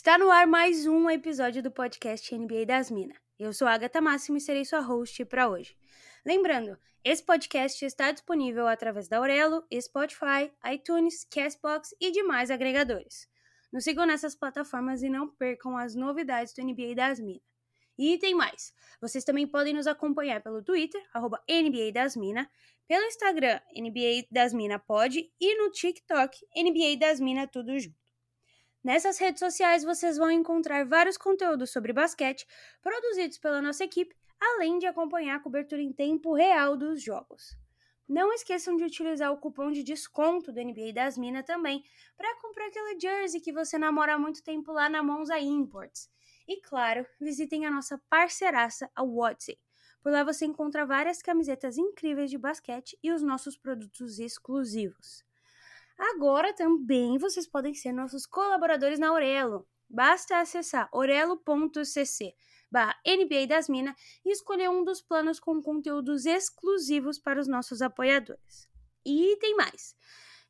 Está no ar mais um episódio do podcast NBA das Minas. Eu sou a Agatha Máximo e serei sua host para hoje. Lembrando, esse podcast está disponível através da Aurelo, Spotify, iTunes, Castbox e demais agregadores. Nos sigam nessas plataformas e não percam as novidades do NBA das Minas. E tem mais! Vocês também podem nos acompanhar pelo Twitter, arroba NBA das Minas, pelo Instagram, NBA das Minas Pod, e no TikTok, NBA das Minas Tudo Junto. Nessas redes sociais vocês vão encontrar vários conteúdos sobre basquete produzidos pela nossa equipe, além de acompanhar a cobertura em tempo real dos jogos. Não esqueçam de utilizar o cupom de desconto do NBA das Minas também para comprar aquela jersey que você namora há muito tempo lá na Monza Imports. E claro, visitem a nossa parceiraça, a Watsy. Por lá você encontra várias camisetas incríveis de basquete e os nossos produtos exclusivos. Agora também vocês podem ser nossos colaboradores na Aurelo. Basta acessar orelo.cc barra NBA das Minas e escolher um dos planos com conteúdos exclusivos para os nossos apoiadores. E tem mais!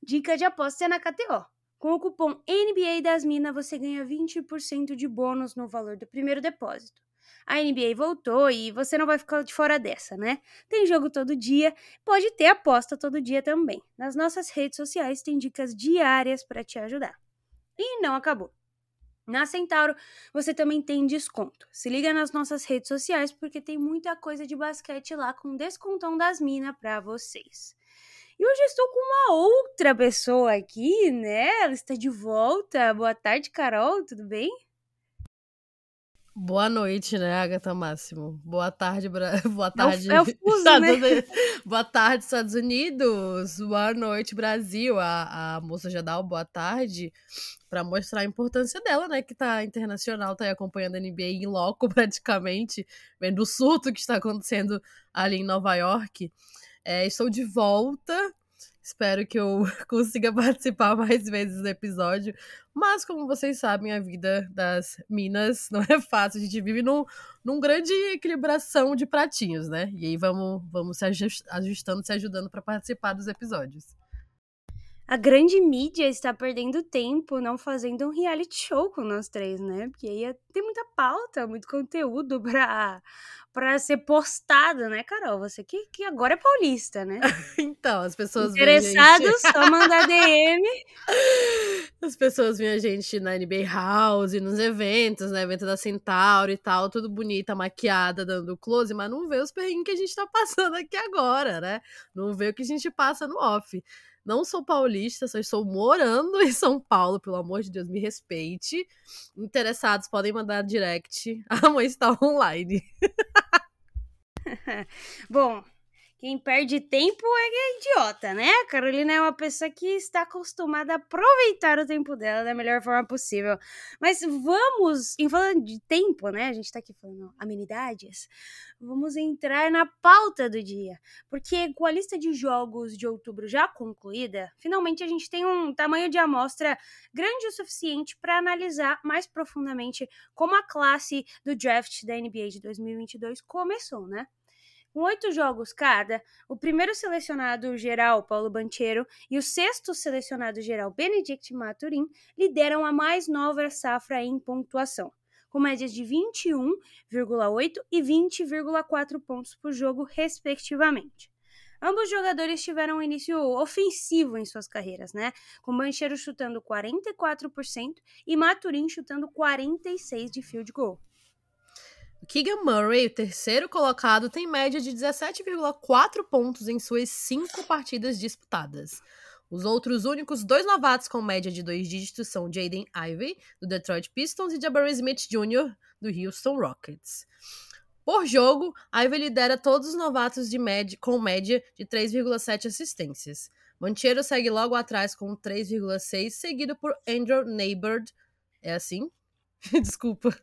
Dica de aposta é na KTO. Com o cupom NBA das Minas você ganha 20% de bônus no valor do primeiro depósito. A NBA voltou e você não vai ficar de fora dessa, né? Tem jogo todo dia, pode ter aposta todo dia também. Nas nossas redes sociais tem dicas diárias para te ajudar. E não acabou. Na Centauro você também tem desconto. Se liga nas nossas redes sociais porque tem muita coisa de basquete lá com descontão das minas para vocês. E hoje estou com uma outra pessoa aqui, né? Ela está de volta. Boa tarde, Carol, tudo bem? Boa noite, né, Agatha Máximo? Boa tarde, Bra... Boa tarde. É o, é o fuso, Estados né? Unidos. Boa tarde, Estados Unidos. Boa noite, Brasil. A, a moça já dá o boa tarde para mostrar a importância dela, né? Que tá internacional, tá aí acompanhando a NBA em loco praticamente, vendo o surto que está acontecendo ali em Nova York. É, estou de volta. Espero que eu consiga participar mais vezes do episódio. Mas, como vocês sabem, a vida das minas não é fácil. A gente vive num, num grande equilibração de pratinhos, né? E aí vamos, vamos se ajust- ajustando, se ajudando para participar dos episódios. A grande mídia está perdendo tempo não fazendo um reality show com nós três, né? Porque aí tem muita pauta, muito conteúdo pra, pra ser postado, né, Carol? Você que, que agora é paulista, né? Então, as pessoas a gente- Interessados, só mandar DM. As pessoas veem a gente na NBA House, nos eventos, no evento da Centauro e tal, tudo bonita, maquiada, dando close, mas não vê os perrengues que a gente tá passando aqui agora, né? Não vê o que a gente passa no off. Não sou paulista, só estou morando em São Paulo, pelo amor de Deus, me respeite. Interessados podem mandar direct. A mãe está online. Bom, quem perde tempo é idiota, né? A Carolina é uma pessoa que está acostumada a aproveitar o tempo dela da melhor forma possível. Mas vamos, em falando de tempo, né? A gente tá aqui falando amenidades. Vamos entrar na pauta do dia. Porque com a lista de jogos de outubro já concluída, finalmente a gente tem um tamanho de amostra grande o suficiente para analisar mais profundamente como a classe do draft da NBA de 2022 começou, né? Com oito jogos cada, o primeiro selecionado geral, Paulo Banchero, e o sexto selecionado geral, Benedict Maturin, lideram a mais nova safra em pontuação, com médias de 21,8 e 20,4 pontos por jogo, respectivamente. Ambos os jogadores tiveram um início ofensivo em suas carreiras, né? Com Banchero chutando 44% e Maturin chutando 46% de field goal. Keegan Murray, o terceiro colocado, tem média de 17,4 pontos em suas cinco partidas disputadas. Os outros únicos dois novatos com média de dois dígitos são Jaden Ivey, do Detroit Pistons, e Jabari Smith Jr., do Houston Rockets. Por jogo, Ivy lidera todos os novatos média, com média de 3,7 assistências. Manchero segue logo atrás com 3,6, seguido por Andrew Neighbord. É assim? Desculpa.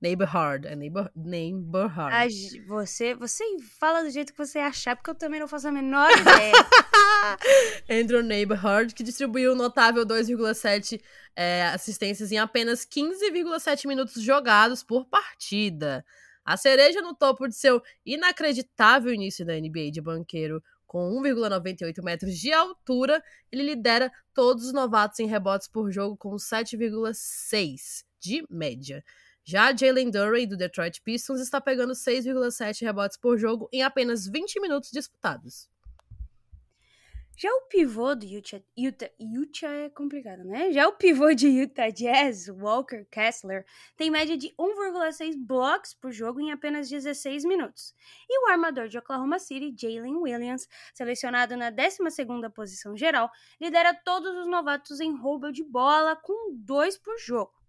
Neighborhood. É neighbor, neighborhood. Ah, você, você fala do jeito que você achar, porque eu também não faço a menor ideia. Andrew Neighborhood, que distribuiu um notável 2,7 é, assistências em apenas 15,7 minutos jogados por partida. A cereja no topo de seu inacreditável início da NBA de banqueiro, com 1,98 metros de altura, ele lidera todos os novatos em rebotes por jogo com 7,6 de média. Já Jalen Durray, do Detroit Pistons, está pegando 6,7 rebotes por jogo em apenas 20 minutos disputados. Já o pivô do Utah, Utah, Utah é complicado, né? Já o pivô de Utah Jazz, Walker Kessler, tem média de 1,6 blocos por jogo em apenas 16 minutos. E o armador de Oklahoma City, Jalen Williams, selecionado na 12ª posição geral, lidera todos os novatos em roubo de bola com 2 por jogo.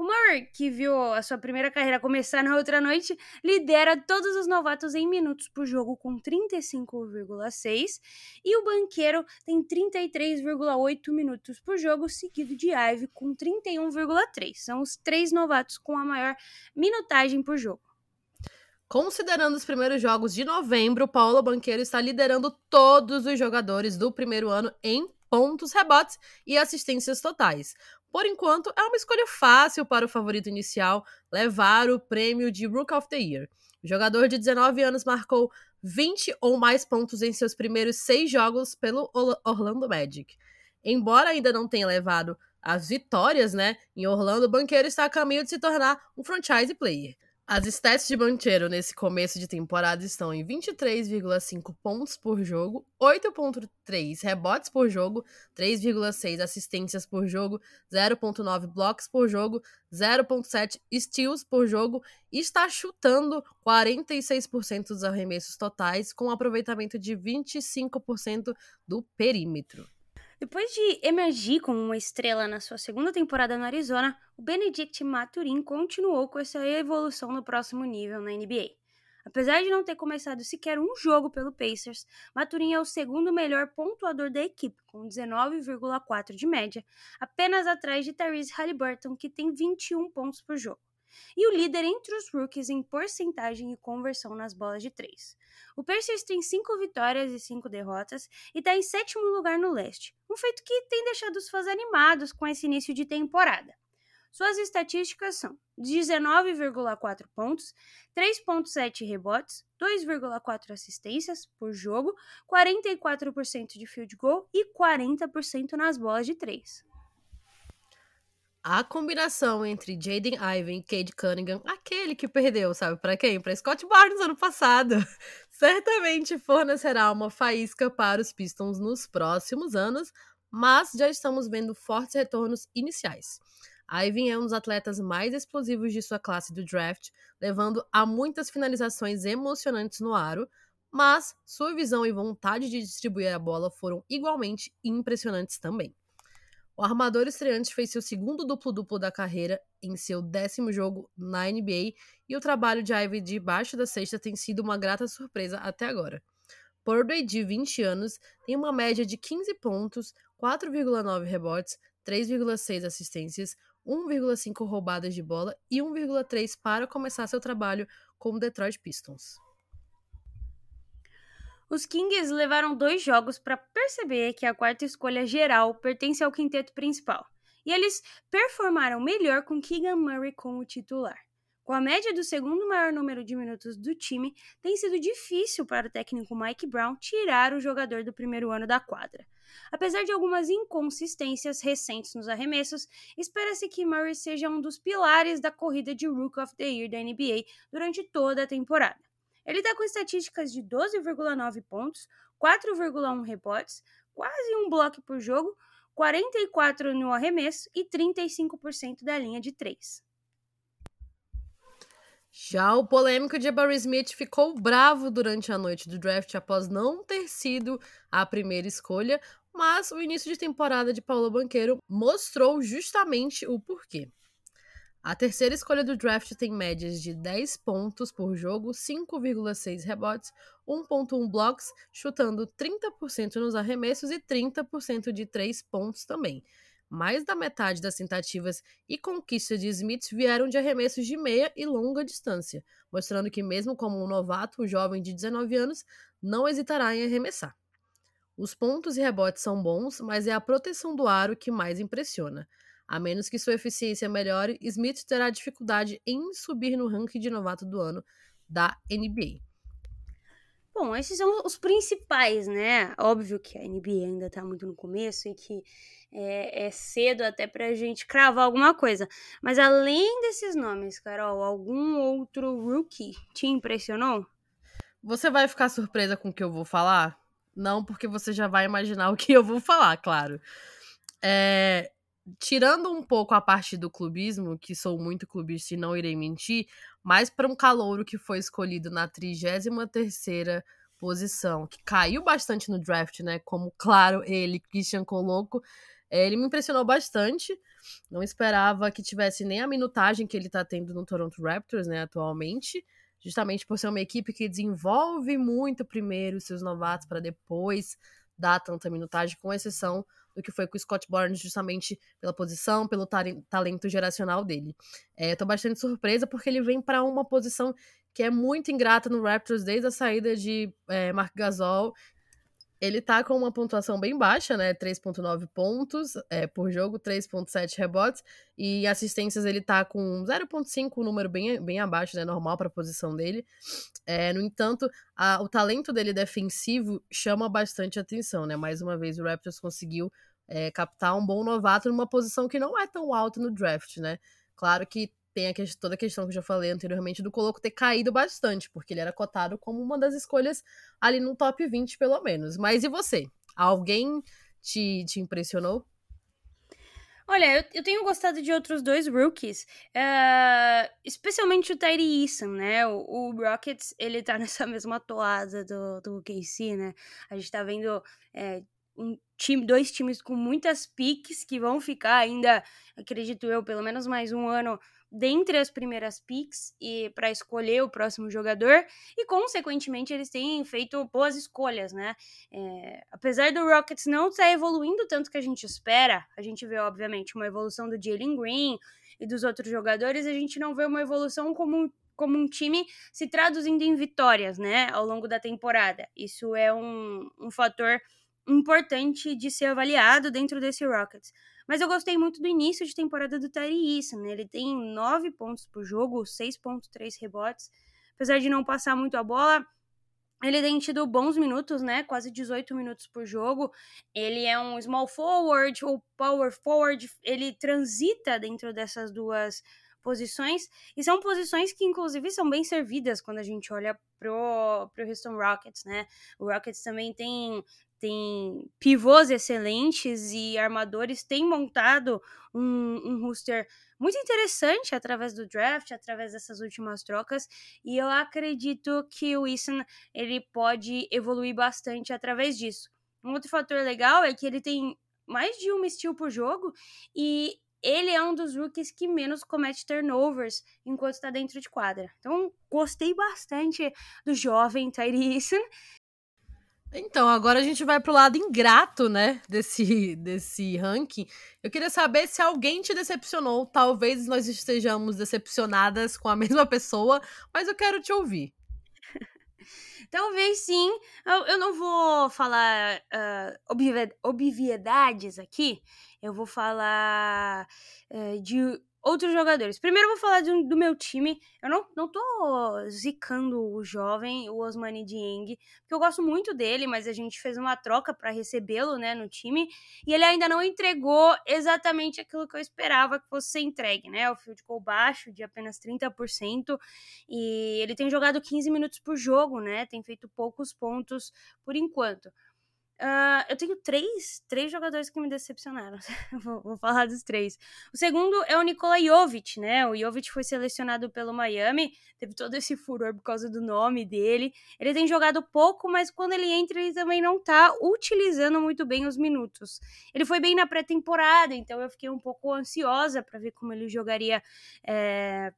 O Murray, que viu a sua primeira carreira começar na outra noite, lidera todos os novatos em minutos por jogo com 35,6 e o banqueiro tem 33,8 minutos por jogo, seguido de Ive com 31,3. São os três novatos com a maior minutagem por jogo. Considerando os primeiros jogos de novembro, Paulo Banqueiro está liderando todos os jogadores do primeiro ano em pontos, rebotes e assistências totais. Por enquanto, é uma escolha fácil para o favorito inicial levar o prêmio de Rook of the Year. O jogador de 19 anos marcou 20 ou mais pontos em seus primeiros seis jogos pelo Orlando Magic. Embora ainda não tenha levado as vitórias, né, em Orlando, o banqueiro está a caminho de se tornar um franchise player. As stats de Banchero nesse começo de temporada estão em 23,5 pontos por jogo, 8,3 rebotes por jogo, 3,6 assistências por jogo, 0,9 blocos por jogo, 0,7 steals por jogo e está chutando 46% dos arremessos totais, com um aproveitamento de 25% do perímetro. Depois de emergir como uma estrela na sua segunda temporada no Arizona, o Benedict Maturin continuou com essa evolução no próximo nível na NBA. Apesar de não ter começado sequer um jogo pelo Pacers, Maturin é o segundo melhor pontuador da equipe, com 19,4 de média, apenas atrás de Tyrese Halliburton, que tem 21 pontos por jogo e o líder entre os rookies em porcentagem e conversão nas bolas de três. O Pacers tem cinco vitórias e cinco derrotas e está em sétimo lugar no leste, um feito que tem deixado os fãs animados com esse início de temporada. Suas estatísticas são 19,4 pontos, 3,7 rebotes, 2,4 assistências por jogo, 44% de field goal e 40% nas bolas de 3. A combinação entre Jaden Ivan e Cade Cunningham, aquele que perdeu, sabe para quem? Para Scott Barnes ano passado, certamente fornecerá uma faísca para os Pistons nos próximos anos, mas já estamos vendo fortes retornos iniciais. Ivan é um dos atletas mais explosivos de sua classe do draft, levando a muitas finalizações emocionantes no aro, mas sua visão e vontade de distribuir a bola foram igualmente impressionantes também. O armador estreante fez seu segundo duplo-duplo da carreira em seu décimo jogo na NBA e o trabalho de Ivy debaixo da cesta tem sido uma grata surpresa até agora. Purdue, de 20 anos, tem uma média de 15 pontos, 4,9 rebotes, 3,6 assistências, 1,5 roubadas de bola e 1,3 para começar seu trabalho com o Detroit Pistons. Os Kings levaram dois jogos para perceber que a quarta escolha geral pertence ao quinteto principal, e eles performaram melhor com Keegan Murray como titular. Com a média do segundo maior número de minutos do time, tem sido difícil para o técnico Mike Brown tirar o jogador do primeiro ano da quadra. Apesar de algumas inconsistências recentes nos arremessos, espera-se que Murray seja um dos pilares da corrida de Rook of the Year da NBA durante toda a temporada. Ele está com estatísticas de 12,9 pontos, 4,1 rebotes, quase um bloco por jogo, 44 no arremesso e 35% da linha de 3. Já o polêmico Jabari Smith ficou bravo durante a noite do draft após não ter sido a primeira escolha, mas o início de temporada de Paulo Banqueiro mostrou justamente o porquê. A terceira escolha do draft tem médias de 10 pontos por jogo, 5,6 rebotes, 1,1 blocks, chutando 30% nos arremessos e 30% de 3 pontos também. Mais da metade das tentativas e conquistas de Smith vieram de arremessos de meia e longa distância, mostrando que, mesmo como um novato, o jovem de 19 anos não hesitará em arremessar. Os pontos e rebotes são bons, mas é a proteção do aro que mais impressiona. A menos que sua eficiência melhore, Smith terá dificuldade em subir no ranking de novato do ano da NBA. Bom, esses são os principais, né? Óbvio que a NBA ainda tá muito no começo e que é, é cedo até pra gente cravar alguma coisa. Mas além desses nomes, Carol, algum outro rookie te impressionou? Você vai ficar surpresa com o que eu vou falar? Não, porque você já vai imaginar o que eu vou falar, claro. É, tirando um pouco a parte do clubismo, que sou muito clubista e não irei mentir, mas para um calouro que foi escolhido na 33ª posição, que caiu bastante no draft, né, como claro ele, Christian Coloco, eh, ele me impressionou bastante. Não esperava que tivesse nem a minutagem que ele está tendo no Toronto Raptors, né, atualmente, justamente por ser uma equipe que desenvolve muito primeiro seus novatos para depois dar tanta minutagem, com exceção do que foi com o Scott Barnes, justamente pela posição, pelo talento geracional dele. É, tô bastante surpresa porque ele vem para uma posição que é muito ingrata no Raptors desde a saída de é, Mark Gasol ele tá com uma pontuação bem baixa, né? 3.9 pontos é, por jogo, 3.7 rebotes. E assistências ele tá com 0.5, um número bem, bem abaixo, né? Normal para a posição dele. É, no entanto, a, o talento dele defensivo chama bastante atenção, né? Mais uma vez, o Raptors conseguiu é, captar um bom novato numa posição que não é tão alta no draft, né? Claro que tem a questão, toda a questão que eu já falei anteriormente do Coloco ter caído bastante, porque ele era cotado como uma das escolhas ali no top 20, pelo menos. Mas e você? Alguém te, te impressionou? Olha, eu, eu, tenho gostado de outros dois rookies, uh, especialmente o Tyree Eason, né? O, o, Rockets, ele tá nessa mesma toada do, do KC, né? A gente tá vendo é, um time, dois times com muitas piques que vão ficar ainda, acredito eu, pelo menos mais um ano dentre as primeiras picks e para escolher o próximo jogador e consequentemente eles têm feito boas escolhas, né? É, apesar do Rockets não estar evoluindo tanto que a gente espera, a gente vê obviamente uma evolução do Jalen Green e dos outros jogadores, a gente não vê uma evolução como como um time se traduzindo em vitórias, né, ao longo da temporada. Isso é um, um fator importante de ser avaliado dentro desse Rockets. Mas eu gostei muito do início de temporada do Tyree Eason, né? Ele tem 9 pontos por jogo, 6.3 rebotes. Apesar de não passar muito a bola, ele tem tido bons minutos, né? Quase 18 minutos por jogo. Ele é um small forward ou power forward. Ele transita dentro dessas duas posições. E são posições que, inclusive, são bem servidas quando a gente olha pro, pro Houston Rockets, né? O Rockets também tem tem pivôs excelentes e armadores têm montado um, um roster muito interessante através do draft, através dessas últimas trocas, e eu acredito que o Eason ele pode evoluir bastante através disso. Um outro fator legal é que ele tem mais de uma steal por jogo e ele é um dos rookies que menos comete turnovers enquanto está dentro de quadra. Então, gostei bastante do jovem Tyree Eason então, agora a gente vai pro lado ingrato, né, desse, desse ranking. Eu queria saber se alguém te decepcionou. Talvez nós estejamos decepcionadas com a mesma pessoa, mas eu quero te ouvir. Talvez sim. Eu, eu não vou falar uh, obviedades aqui. Eu vou falar uh, de outros jogadores. Primeiro eu vou falar do, do, meu time. Eu não, não tô zicando o jovem, o Osmani Dieng, porque eu gosto muito dele, mas a gente fez uma troca para recebê-lo, né, no time, e ele ainda não entregou exatamente aquilo que eu esperava que fosse ser entregue, né? O field goal baixo de apenas 30%, e ele tem jogado 15 minutos por jogo, né? Tem feito poucos pontos por enquanto. Uh, eu tenho três, três jogadores que me decepcionaram. vou, vou, falar dos três. O segundo é o Nikola Jovic, né? O Jovic foi selecionado pelo Miami, teve todo esse furor por causa do nome dele. Ele tem jogado pouco, mas quando ele entra, ele também não tá utilizando muito bem os minutos. Ele foi bem na pré-temporada, então eu fiquei um pouco ansiosa para ver como ele jogaria. É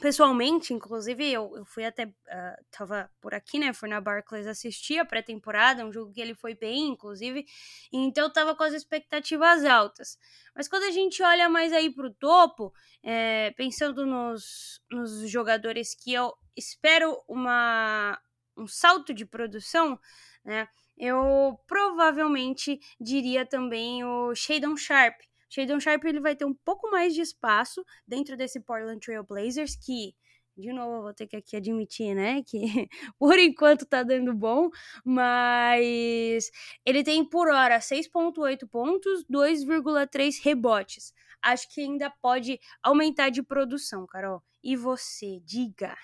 pessoalmente, inclusive, eu, eu fui até. Uh, tava por aqui, né? Fui na Barclays assistir a pré-temporada, um jogo que ele foi bem, inclusive. Então eu tava com as expectativas altas. Mas quando a gente olha mais aí pro topo, é, pensando nos, nos jogadores que eu espero uma, um salto de produção, né? Eu provavelmente diria também o Shadon Sharp Shadon Sharp ele vai ter um pouco mais de espaço dentro desse Portland Trail Blazers que de novo, vou ter que aqui admitir, né, que por enquanto tá dando bom, mas ele tem por hora 6.8 pontos, 2,3 rebotes. Acho que ainda pode aumentar de produção, Carol. E você, diga.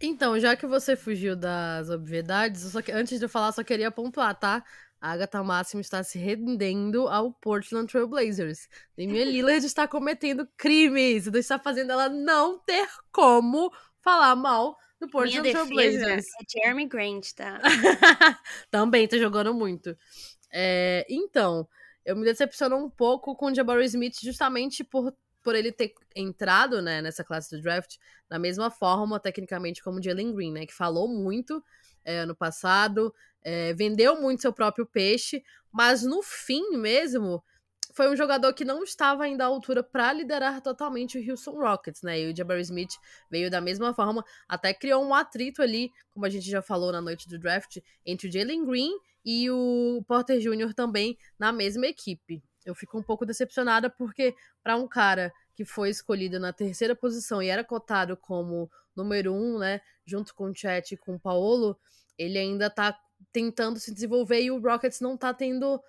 Então, já que você fugiu das obviedades, que, antes de eu falar, só queria pontuar, tá? A Agatha Máximo está se rendendo ao Portland Trail Blazers. Damian Lillard está cometendo crimes. Isso está fazendo ela não ter como falar mal do Portland Minha Trail Blazers. É Jeremy Grant, tá? Também tá jogando muito. É, então, eu me decepciono um pouco com o Jabari Smith justamente por, por ele ter entrado né, nessa classe do draft da mesma forma, tecnicamente, como o Jalen Green, né? Que falou muito é, ano passado, é, vendeu muito seu próprio peixe, mas no fim mesmo foi um jogador que não estava ainda à altura para liderar totalmente o Houston Rockets, né? E o Jabari Smith veio da mesma forma, até criou um atrito ali, como a gente já falou na noite do draft, entre o Jalen Green e o Porter Jr. também na mesma equipe. Eu fico um pouco decepcionada porque para um cara que foi escolhido na terceira posição e era cotado como número um, né, junto com o Chet e com o Paolo, ele ainda tá tentando se desenvolver e o Rockets não tá tendo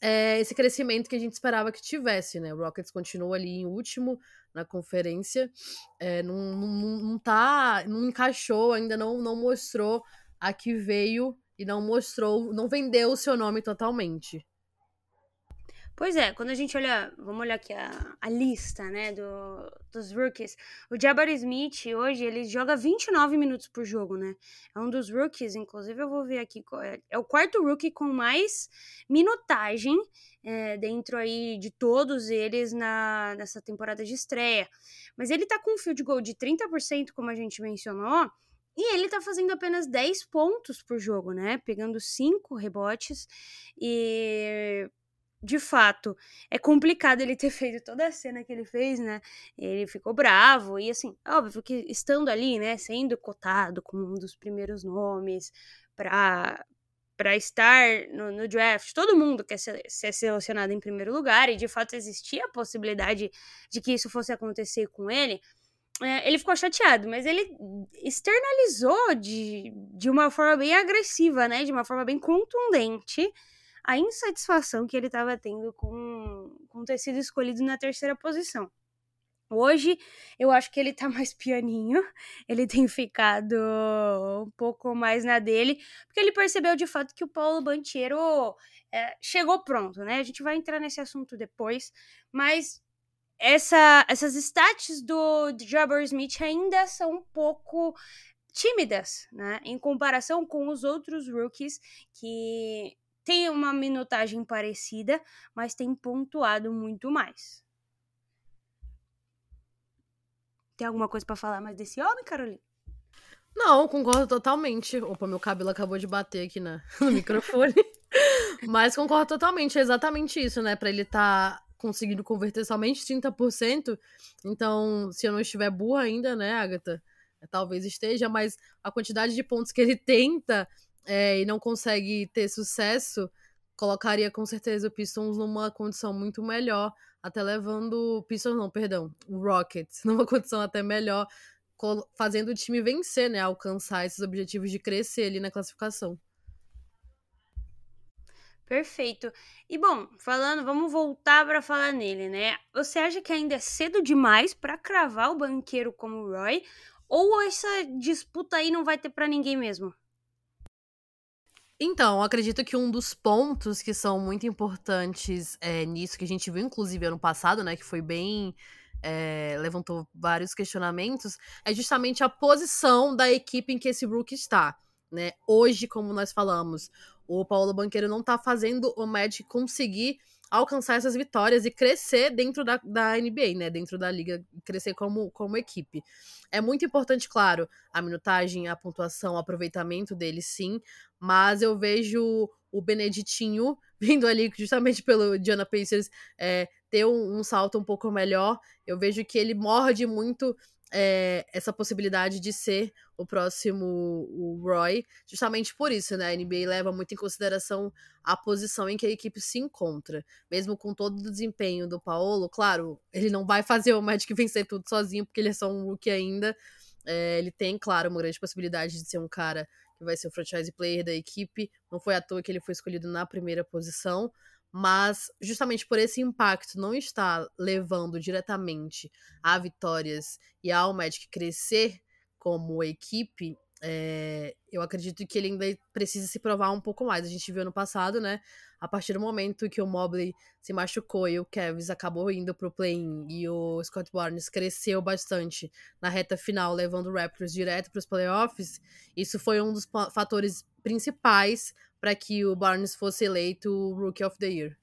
é, esse crescimento que a gente esperava que tivesse, né? O Rockets continua ali em último na conferência, é, não, não, não tá, não encaixou, ainda não, não mostrou a que veio e não mostrou, não vendeu o seu nome totalmente. Pois é, quando a gente olha, vamos olhar aqui a, a lista, né, do, dos rookies. O Jabari Smith, hoje, ele joga 29 minutos por jogo, né? É um dos rookies, inclusive eu vou ver aqui, é, é o quarto rookie com mais minutagem é, dentro aí de todos eles na, nessa temporada de estreia. Mas ele tá com um field goal de 30%, como a gente mencionou, e ele tá fazendo apenas 10 pontos por jogo, né? Pegando 5 rebotes. E de fato, é complicado ele ter feito toda a cena que ele fez, né? Ele ficou bravo e assim, óbvio que estando ali, né, sendo cotado como um dos primeiros nomes para para estar no, no, draft, todo mundo quer ser, ser, selecionado em primeiro lugar e de fato existia a possibilidade de que isso fosse acontecer com ele. É, ele ficou chateado, mas ele externalizou de, de uma forma bem agressiva, né? De uma forma bem contundente a insatisfação que ele estava tendo com, com ter sido escolhido na terceira posição. Hoje, eu acho que ele tá mais pianinho, ele tem ficado um pouco mais na dele, porque ele percebeu de fato que o Paulo Bantiero é, chegou pronto, né? A gente vai entrar nesse assunto depois, mas essa, essas stats do, Jabber Smith ainda são um pouco tímidas, né? Em comparação com os outros rookies que tem uma minutagem parecida, mas tem pontuado muito mais. Tem alguma coisa para falar mais desse homem, Carolina? Não, concordo totalmente. Opa, meu cabelo acabou de bater aqui na, no microfone. Mas concordo totalmente, é exatamente isso, né? Para ele estar tá conseguindo converter somente 30%. Então, se eu não estiver burra ainda, né, Agatha? Talvez esteja, mas a quantidade de pontos que ele tenta é, e não consegue ter sucesso, colocaria com certeza o Pistons numa condição muito melhor, até levando. Pistons não, perdão, o Rockets, numa condição até melhor, fazendo o time vencer, né? Alcançar esses objetivos de crescer ali na classificação. Perfeito. E bom, falando, vamos voltar para falar nele, né? Você acha que ainda é cedo demais para cravar o banqueiro como o Roy? Ou essa disputa aí não vai ter para ninguém mesmo? Então, acredito que um dos pontos que são muito importantes é, nisso, que a gente viu, inclusive, ano passado, né? Que foi bem. É, levantou vários questionamentos, é justamente a posição da equipe em que esse Brook está. Né? Hoje, como nós falamos, o Paulo Banqueiro não tá fazendo o Magic conseguir alcançar essas vitórias e crescer dentro da, da NBA, né? Dentro da liga, crescer como, como equipe. É muito importante, claro, a minutagem, a pontuação, o aproveitamento dele, sim, mas eu vejo o Beneditinho vindo ali justamente pelo Diana Pacers é, ter um, um, salto um pouco melhor. Eu vejo que ele morde muito é, essa possibilidade de ser o próximo o Roy, justamente por isso, né? A NBA leva muito em consideração a posição em que a equipe se encontra. Mesmo com todo o desempenho do Paulo, claro, ele não vai fazer o Magic vencer tudo sozinho, porque ele é só um rookie ainda. É, ele tem, claro, uma grande possibilidade de ser um cara que vai ser o franchise player da equipe. Não foi à toa que ele foi escolhido na primeira posição mas justamente por esse impacto não estar levando diretamente a vitórias e ao Magic crescer como equipe, é, eu acredito que ele ainda precisa se provar um pouco mais. A gente viu no passado, né? A partir do momento que o Mobley se machucou e o Kevs acabou indo pro play-in e o Scott Barnes cresceu bastante na reta final, levando o Raptors direto para os playoffs, isso foi um dos fatores principais para que o Barnes fosse eleito Rookie of the Year.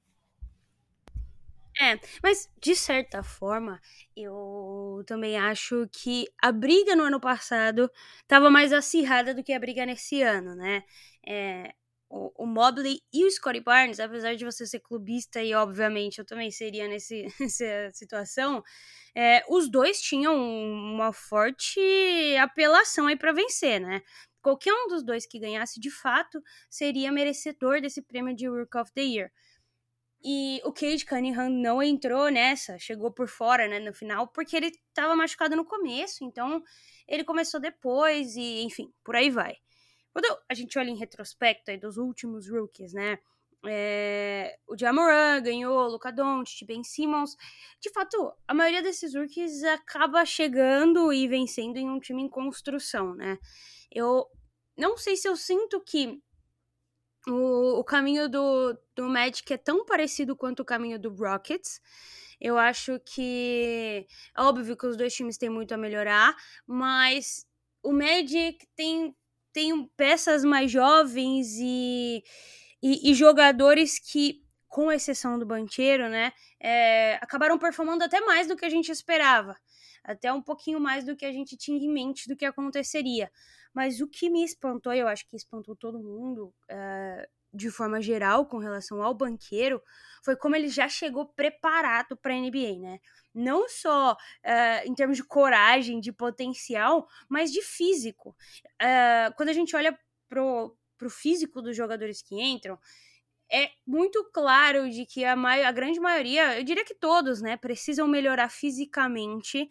É, mas de certa forma, eu também acho que a briga no ano passado estava mais acirrada do que a briga nesse ano, né? É, o, o Mobley e o Scottie Barnes, apesar de você ser clubista, e obviamente eu também seria nesse, nessa situação, é, os dois tinham uma forte apelação aí para vencer, né? Qualquer um dos dois que ganhasse de fato seria merecedor desse prêmio de Rook of the Year. E o Cade Cunningham não entrou nessa, chegou por fora, né, no final, porque ele estava machucado no começo, então ele começou depois e, enfim, por aí vai. Quando a gente olha em retrospecto aí dos últimos rookies, né, é, o Jamoran ganhou, o Luka Doncic, Ben Simmons. De fato, a maioria desses rookies acaba chegando e vencendo em um time em construção, né? Eu não sei se eu sinto que o, o caminho do, do Magic é tão parecido quanto o caminho do Rockets. Eu acho que é óbvio que os dois times têm muito a melhorar, mas o Magic tem, tem peças mais jovens e, e, e jogadores que, com exceção do Bancheiro, né, é, acabaram performando até mais do que a gente esperava. Até um pouquinho mais do que a gente tinha em mente do que aconteceria. Mas o que me espantou, e eu acho que espantou todo mundo, uh, de forma geral, com relação ao banqueiro, foi como ele já chegou preparado para a NBA, né? Não só uh, em termos de coragem, de potencial, mas de físico. Uh, quando a gente olha pro, pro físico dos jogadores que entram, é muito claro de que a, a grande maioria, eu diria que todos, né, precisam melhorar fisicamente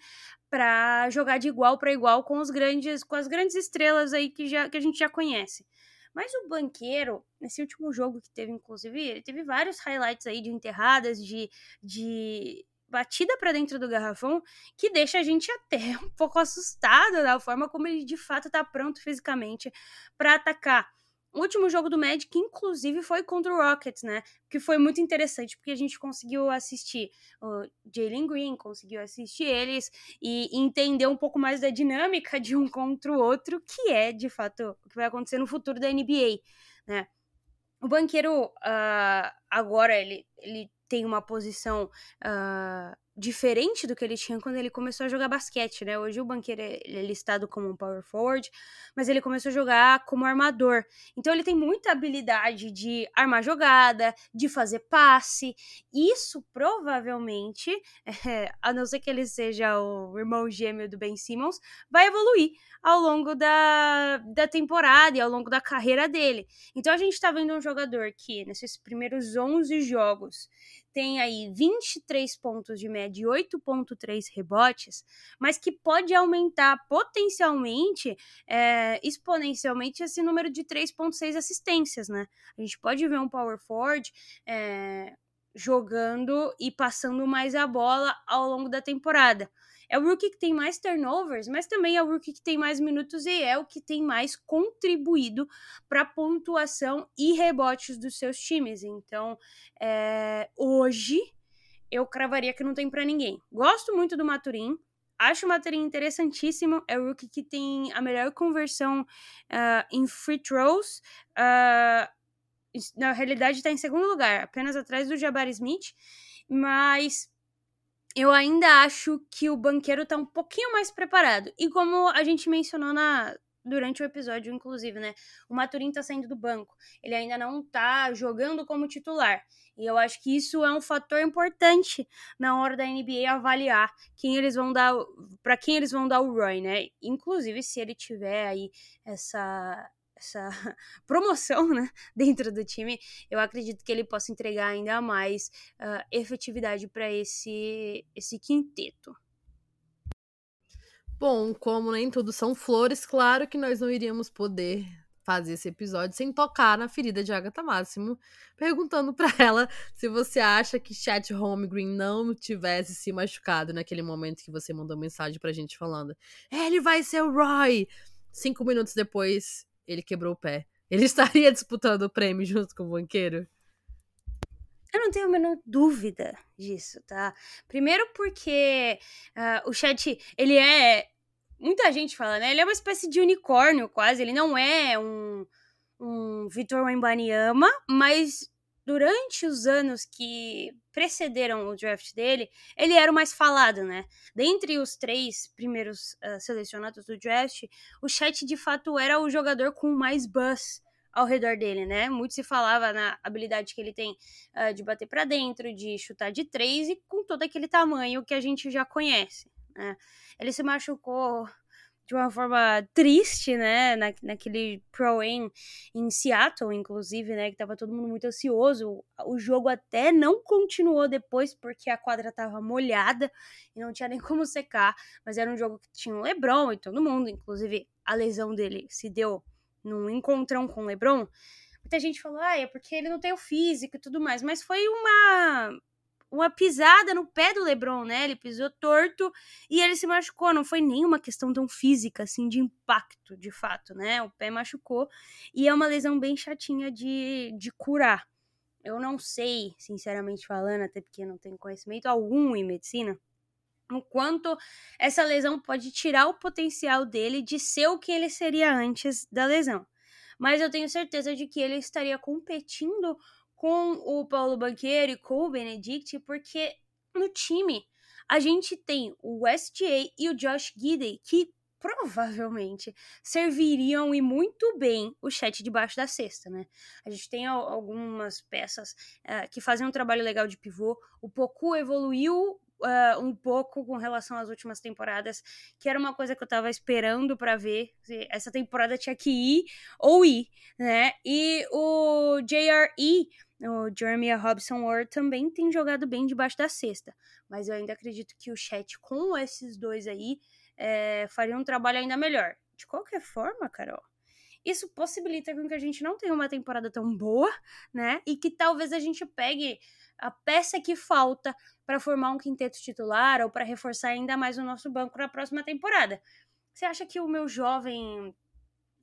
para jogar de igual para igual com os grandes, com as grandes estrelas aí que, já, que a gente já conhece. Mas o banqueiro, nesse último jogo que teve, inclusive, ele teve vários highlights aí de enterradas, de, de batida para dentro do garrafão, que deixa a gente até um pouco assustado da forma como ele de fato tá pronto fisicamente para atacar. O último jogo do Magic, inclusive, foi contra o Rockets, né? Que foi muito interessante, porque a gente conseguiu assistir o Jalen Green, conseguiu assistir eles e entender um pouco mais da dinâmica de um contra o outro, que é, de fato, o que vai acontecer no futuro da NBA, né? O banqueiro, uh, agora, ele, ele tem uma posição uh, diferente do que ele tinha quando ele começou a jogar basquete, né? Hoje o banqueiro é, listado como um power forward, mas ele começou a jogar como armador. Então ele tem muita habilidade de armar jogada, de fazer passe. Isso provavelmente, é, a não ser que ele seja o irmão gêmeo do Ben Simmons, vai evoluir ao longo da, da temporada e ao longo da carreira dele. Então a gente está vendo um jogador que, nesses primeiros 11 jogos, tem aí 23 pontos de média e 8,3 rebotes, mas que pode aumentar potencialmente, é, exponencialmente, esse número de 3,6 assistências, né? A gente pode ver um power forward. É, jogando e passando mais a bola ao longo da temporada. É o rookie que tem mais turnovers, mas também é o rookie que tem mais minutos e é o que tem mais contribuído para pontuação e rebotes dos seus times. Então, é, hoje eu cravaria que não tem para ninguém. Gosto muito do Maturin, Acho o Maturin interessantíssimo. É o rookie que tem a melhor conversão uh, em free throws. Uh, na realidade, está em segundo lugar, apenas atrás do Jabari Smith. Mas eu ainda acho que o banqueiro está um pouquinho mais preparado. E como a gente mencionou na, durante o episódio, inclusive, né? O Maturin tá saindo do banco. Ele ainda não tá jogando como titular. E eu acho que isso é um fator importante na hora da NBA avaliar quem eles vão dar, para quem eles vão dar o Roy, né? Inclusive, se ele tiver aí essa essa promoção né, dentro do time, eu acredito que ele possa entregar ainda mais uh, efetividade para esse, esse quinteto. Bom, como nem tudo são flores, claro que nós não iríamos poder fazer esse episódio sem tocar na ferida de Agatha Máximo, perguntando para ela se você acha que Chat Holmgren não tivesse se machucado naquele momento que você mandou mensagem pra gente falando ele vai ser o Roy! Cinco minutos depois, ele quebrou o pé. Ele estaria disputando o prêmio junto com o banqueiro? Eu não tenho a menor dúvida disso, tá? Primeiro porque uh, o chat, ele é. Muita gente fala, né? Ele é uma espécie de unicórnio, quase. Ele não é um, um Vitor Wembanyama, mas durante os anos que precederam o draft dele, ele era o mais falado, né? Dentre os três primeiros uh, selecionados do draft, o Chat de fato era o jogador com mais buzz ao redor dele, né? Muito se falava na habilidade que ele tem uh, de bater para dentro, de chutar de três e com todo aquele tamanho que a gente já conhece. Né? Ele se machucou de uma forma triste, né, na, naquele Pro Am em Seattle, inclusive, né, que tava todo mundo muito ansioso. O jogo até não continuou depois porque a quadra tava molhada e não tinha nem como secar, mas era um jogo que tinha o LeBron e todo mundo, inclusive a lesão dele se deu num encontrão com o LeBron, muita gente falou, ah, é porque ele não tem o físico e tudo mais, mas foi uma uma pisada no pé do LeBron, né? Ele pisou torto e ele se machucou. Não foi nenhuma questão tão física, assim, de impacto, de fato, né? O pé machucou e é uma lesão bem chatinha de, de curar. Eu não sei, sinceramente falando, até porque não tenho conhecimento algum em medicina, o quanto essa lesão pode tirar o potencial dele de ser o que ele seria antes da lesão. Mas eu tenho certeza de que ele estaria competindo com o Paulo Banqueiro e com o Benedict, porque no time a gente tem o SGA e o Josh Gidey, que provavelmente serviriam e muito bem o chat debaixo da cesta, né? A gente tem algumas peças uh, que fazem um trabalho legal de pivô. O Poku evoluiu uh, um pouco com relação às últimas temporadas, que era uma coisa que eu tava esperando para ver. Essa temporada tinha que ir ou ir, né? E o JRE, o Jeremy Robson Ward, também tem jogado bem debaixo da cesta. Mas eu ainda acredito que o chat com esses dois aí é, faria um trabalho ainda melhor. De qualquer forma, Carol, isso possibilita que a gente não tenha uma temporada tão boa, né? E que talvez a gente pegue a peça que falta para formar um quinteto titular ou para reforçar ainda mais o nosso banco na próxima temporada. Você acha que o meu jovem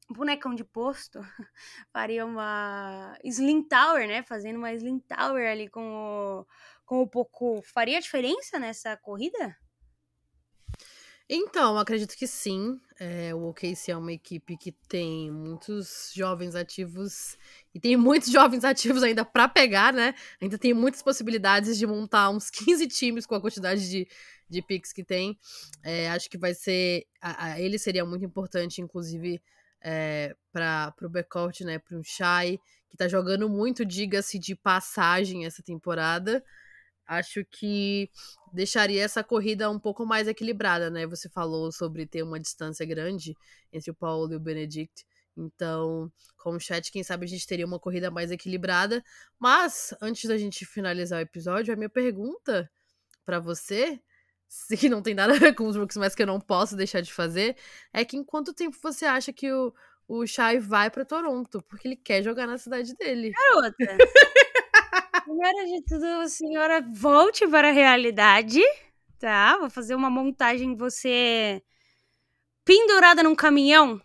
bonecão de posto faria uma Slim Tower, né? Fazendo uma Slim Tower ali com o, com o Poco. Faria diferença nessa corrida? Então, acredito que sim. É, o OKC é uma equipe que tem muitos jovens ativos e tem muitos jovens ativos ainda para pegar, né? Ainda tem muitas possibilidades de montar uns 15 times com a quantidade de, de picks que tem. É, acho que vai ser. A, a, ele seria muito importante, inclusive, é, para o backcourt, né? Para um Shai, que tá jogando muito, diga-se, de passagem essa temporada acho que deixaria essa corrida um pouco mais equilibrada, né? Você falou sobre ter uma distância grande entre o Paulo e o Benedict. Então, com o chat, quem sabe a gente teria uma corrida mais equilibrada. Mas, antes da gente finalizar o episódio, a minha pergunta para você, se não tem nada a ver com os Rooks, mas que eu não posso deixar de fazer, é que em quanto tempo você acha que o, o Shai vai para Toronto? Porque ele quer jogar na cidade dele. Garota! Primeiro de tudo, senhora volte para a realidade, tá? Vou fazer uma montagem você pendurada num caminhão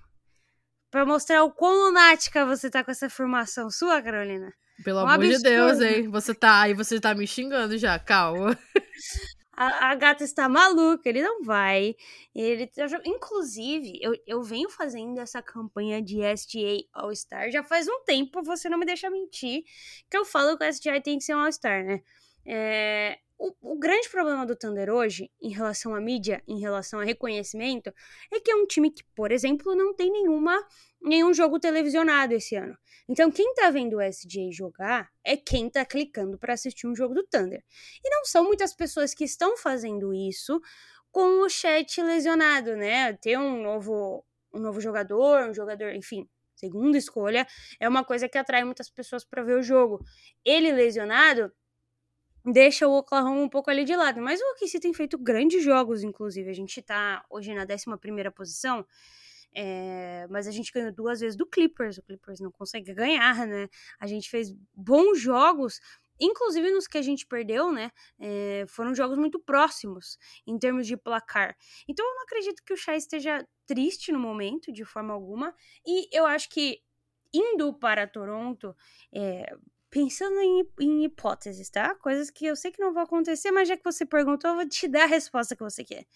para mostrar o quão lunática você tá com essa formação sua, Carolina. Pelo Um amor de Deus, absurdo. hein? Você tá aí, você tá me xingando já, calma. A, a gata está maluca, ele não vai. Ele tá Inclusive, eu, eu venho fazendo essa campanha de SGA All-Star já faz um tempo, você não me deixa mentir, que eu falo que o SGA tem que ser um All-Star, né? É, o, o grande problema do Thunder hoje, em relação à mídia, em relação a reconhecimento, é que é um time que, por exemplo, não tem nenhuma, nenhum jogo televisionado esse ano. Então, quem tá vendo o SGA jogar é quem tá clicando para assistir um jogo do Thunder. E não são muitas pessoas que estão fazendo isso com o chat lesionado, né? Ter um novo, um novo jogador, um jogador, enfim, segunda escolha, é uma coisa que atrai muitas pessoas para ver o jogo. Ele lesionado deixa o Oklahoma um pouco ali de lado, mas o OKC tem feito grandes jogos, inclusive. A gente tá hoje na 11 primeira posição, é, mas a gente ganhou duas vezes do Clippers. O Clippers não consegue ganhar, né? A gente fez bons jogos, inclusive nos que a gente perdeu, né? É, foram jogos muito próximos em termos de placar. Então eu não acredito que o Shai esteja triste no momento, de forma alguma. E eu acho que indo para Toronto, é, pensando em, em hipóteses, tá? Coisas que eu sei que não vão acontecer, mas já que você perguntou, eu vou te dar a resposta que você quer.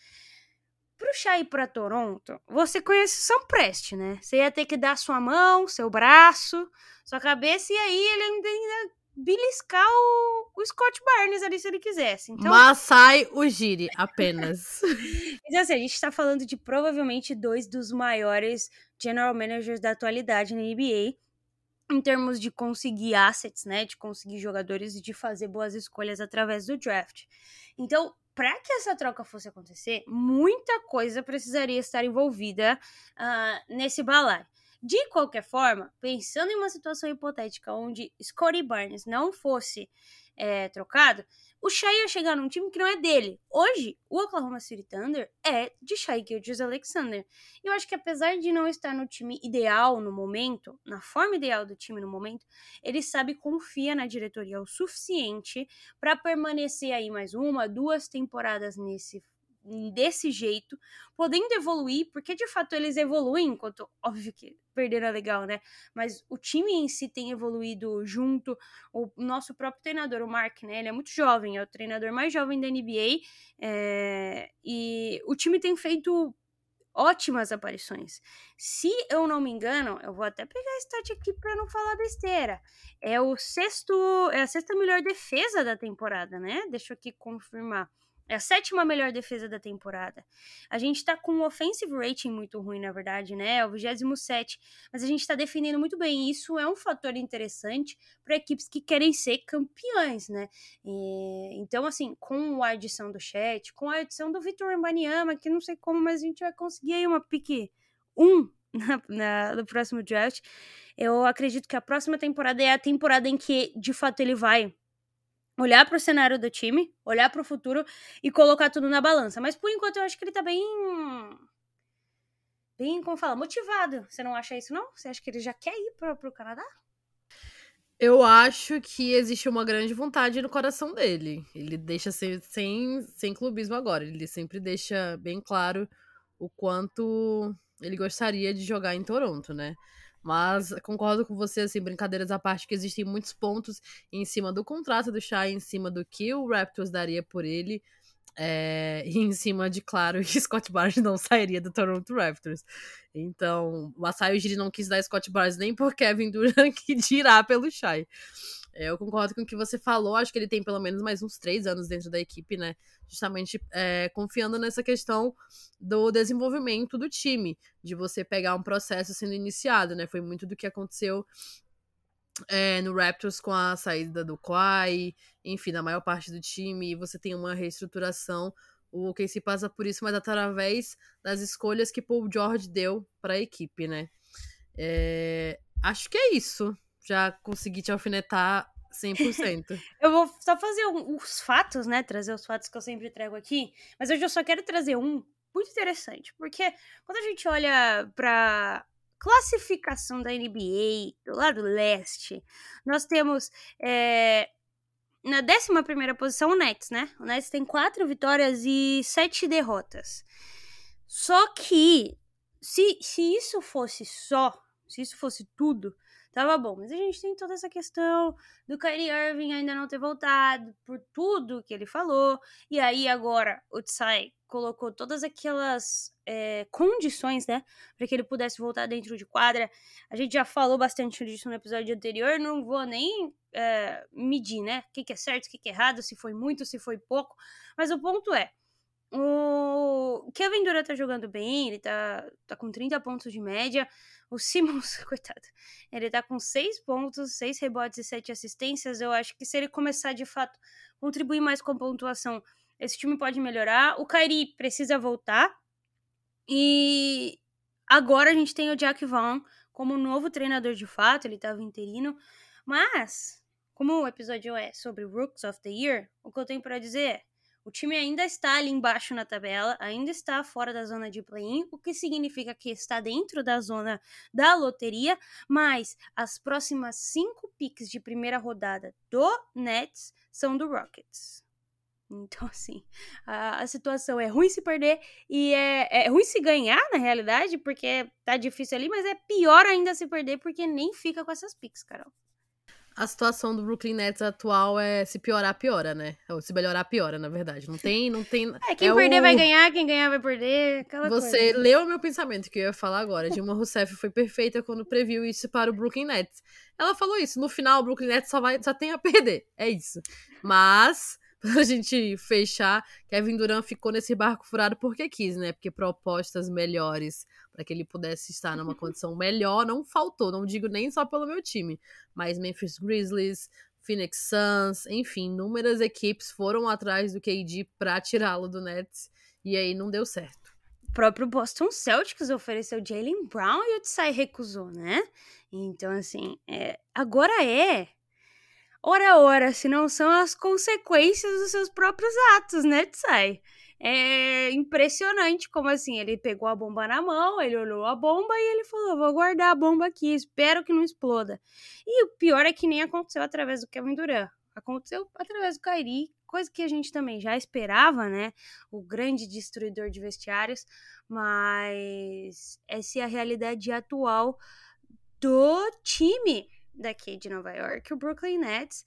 Pro Chá ir pra Toronto, você conhece São Preste, né? Você ia ter que dar sua mão, seu braço, sua cabeça, e aí ele ainda ia beliscar o, o Scott Barnes ali se ele quisesse. Então, Masai Ujiri, apenas. Mas assim, a gente tá falando de provavelmente dois dos maiores general managers da atualidade na NBA, em termos de conseguir assets, né? De conseguir jogadores e de fazer boas escolhas através do draft. Então, para que essa troca fosse acontecer, muita coisa precisaria estar envolvida ah, nesse balaio. De qualquer forma, pensando em uma situação hipotética onde Scottie Barnes não fosse é, trocado, o Shai ia chegar num time que não é dele. Hoje, o Oklahoma City Thunder é de Shai Gilgeous Alexander. E eu acho que apesar de não estar no time ideal no momento, na forma ideal do time no momento, ele sabe e confia na diretoria o suficiente para permanecer aí mais uma, duas temporadas nesse desse jeito, podendo evoluir, porque de fato eles evoluem, enquanto, óbvio que perderam é legal, né? Mas o time em si tem evoluído junto. O nosso próprio treinador, o Mark, né? Ele é muito jovem, é o treinador mais jovem da NBA. É, e o time tem feito ótimas aparições. Se eu não me engano, eu vou até pegar a stat aqui para não falar besteira. É o sexto, é a sexta melhor defesa da temporada, né? Deixa eu aqui confirmar. É a sétima melhor defesa da temporada. A gente tá com um offensive rating muito ruim, na verdade, né? É o 27. Mas a gente tá defendendo muito bem. E isso é um fator interessante para equipes que querem ser campeãs, né? E, então, assim, com a adição do chat, com a adição do Vitor Wembanyama, que não sei como, mas a gente vai conseguir aí uma pique 1 na, na, no próximo draft. Eu acredito que a próxima temporada é a temporada em que, de fato, ele vai olhar para o cenário do time, olhar para o futuro e colocar tudo na balança. Mas por enquanto eu acho que ele tá bem. Bem, como fala, motivado. Você não acha isso, não? Você acha que ele já quer ir para o Canadá? Eu acho que existe uma grande vontade no coração dele. Ele deixa sem, sem, sem clubismo agora. Ele sempre deixa bem claro o quanto ele gostaria de jogar em Toronto, né? Mas concordo com você, assim, brincadeiras à parte, que existem muitos pontos em cima do contrato do Shai, em cima do que o Raptors daria por ele, é, e em cima de, claro, que Scott Barnes não sairia do Toronto Raptors. Então, o Masai Ujiri não quis dar Scott Barnes nem por Kevin Durant, que dirá pelo Shai. É, eu concordo com o que você falou, acho que ele tem pelo menos mais uns três anos dentro da equipe, né? Justamente é, confiando nessa questão do desenvolvimento do time, de você pegar um processo sendo iniciado, né? Foi muito do que aconteceu é, no Raptors com a saída do Kawhi, enfim, da maior parte do time, você tem uma reestruturação. O OKC passa por isso, mas através das escolhas que Paul George deu para a equipe, né? É, acho que é isso. Já consegui te alfinetar 100%. eu vou só fazer os fatos, né? Trazer os fatos que eu sempre trago aqui. Mas hoje eu só quero trazer um muito interessante. Porque quando a gente olha para classificação da NBA do lado leste, nós temos é, na 11 posição o Nets, né? O Nets tem quatro vitórias e sete derrotas. Só que, se, se isso fosse só, se isso fosse tudo, tava bom. Mas a gente tem toda essa questão do Kyrie Irving ainda não ter voltado, por tudo que ele falou. E aí agora o Tsai colocou todas aquelas é, condições, né, para que ele pudesse voltar dentro de quadra. A gente já falou bastante disso no episódio anterior, não vou nem é, medir, né, o que, que é certo, o que, que é errado, se foi muito, se foi pouco. Mas o ponto é, o Kevin Durant tá jogando bem, ele tá, tá com 30 pontos de média. O Simmons, coitado, ele tá com 6 pontos, 6 rebotes e 7 assistências. Eu acho que se ele começar de fato contribuir mais com a pontuação, esse time pode melhorar. O Kyrie precisa voltar. E agora a gente tem o Jack Vaughn como novo treinador de fato, ele tava interino. Mas, como o episódio é sobre Rooks of the Year, o que eu tenho para dizer é o time ainda está ali embaixo na tabela, ainda está fora da zona de play-in, o que significa que está dentro da zona da loteria, mas as próximas cinco picks de primeira rodada do Nets são do Rockets. Então, assim, a, a situação é ruim se perder e é, é ruim se ganhar, na realidade, porque tá difícil ali, mas é pior ainda se perder porque nem fica com essas picks, Carol a situação do Brooklyn Nets atual é se piorar, piora, né? Ou se melhorar, piora, na verdade. Não tem. Não tem é, quem é perder o... vai ganhar, quem ganhar vai perder. Aquela Você coisa. leu o meu pensamento que eu ia falar agora. Dilma Rousseff foi perfeita quando previu isso para o Brooklyn Nets. Ela falou isso. No final, o Brooklyn Nets só, vai, só tem a perder. É isso. Mas pra gente fechar, Kevin Durant ficou nesse barco furado porque quis, né? Porque propostas melhores para que ele pudesse estar numa condição melhor não faltou. Não digo nem só pelo meu time, mas Memphis Grizzlies, Phoenix Suns, enfim, inúmeras equipes foram atrás do KD para tirá-lo do Nets e aí não deu certo. O próprio Boston Celtics ofereceu Jalen Brown e o Tsai recusou, né? Então, assim, é, agora é Ora, ora, se não são as consequências dos seus próprios atos, né, Tsai? É impressionante como assim, ele pegou a bomba na mão, ele olhou a bomba e ele falou: vou guardar a bomba aqui, espero que não exploda. E o pior é que nem aconteceu através do Kevin Durant. Aconteceu através do Kyrie, coisa que a gente também já esperava, né? O grande destruidor de vestiários, mas essa é a realidade atual do time daqui de Nova York, o Brooklyn Nets.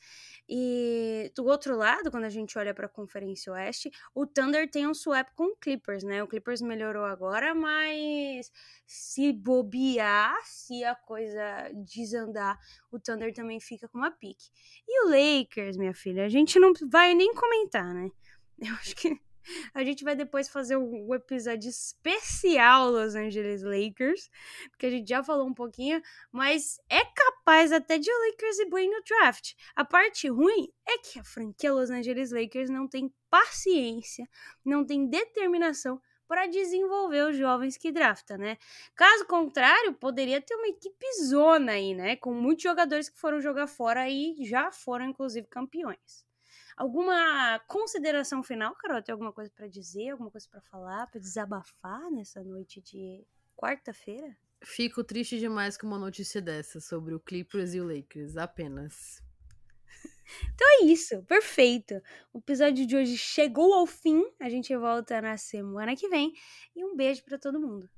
E do outro lado, quando a gente olha para a Conferência Oeste, o Thunder tem um swap com o Clippers, né? O Clippers melhorou agora, mas se bobear, se a coisa desandar, o Thunder também fica com uma pique. E o Lakers, minha filha, a gente não vai nem comentar, né? Eu acho que a gente vai depois fazer um episódio especial Los Angeles Lakers, porque a gente já falou um pouquinho, mas é capaz até de Lakers ir bem no draft. A parte ruim é que a franquia Los Angeles Lakers não tem paciência, não tem determinação para desenvolver os jovens que drafta, né? Caso contrário, poderia ter uma equipe zona aí, né? Com muitos jogadores que foram jogar fora e já foram, inclusive, campeões. Alguma consideração final, Carol? Tem alguma coisa para dizer, alguma coisa para falar, para desabafar nessa noite de quarta-feira? Fico triste demais com uma notícia dessa sobre o Clippers e o Lakers, apenas. Então é isso, perfeito. O episódio de hoje chegou ao fim. A gente volta na semana que vem. E um beijo para todo mundo.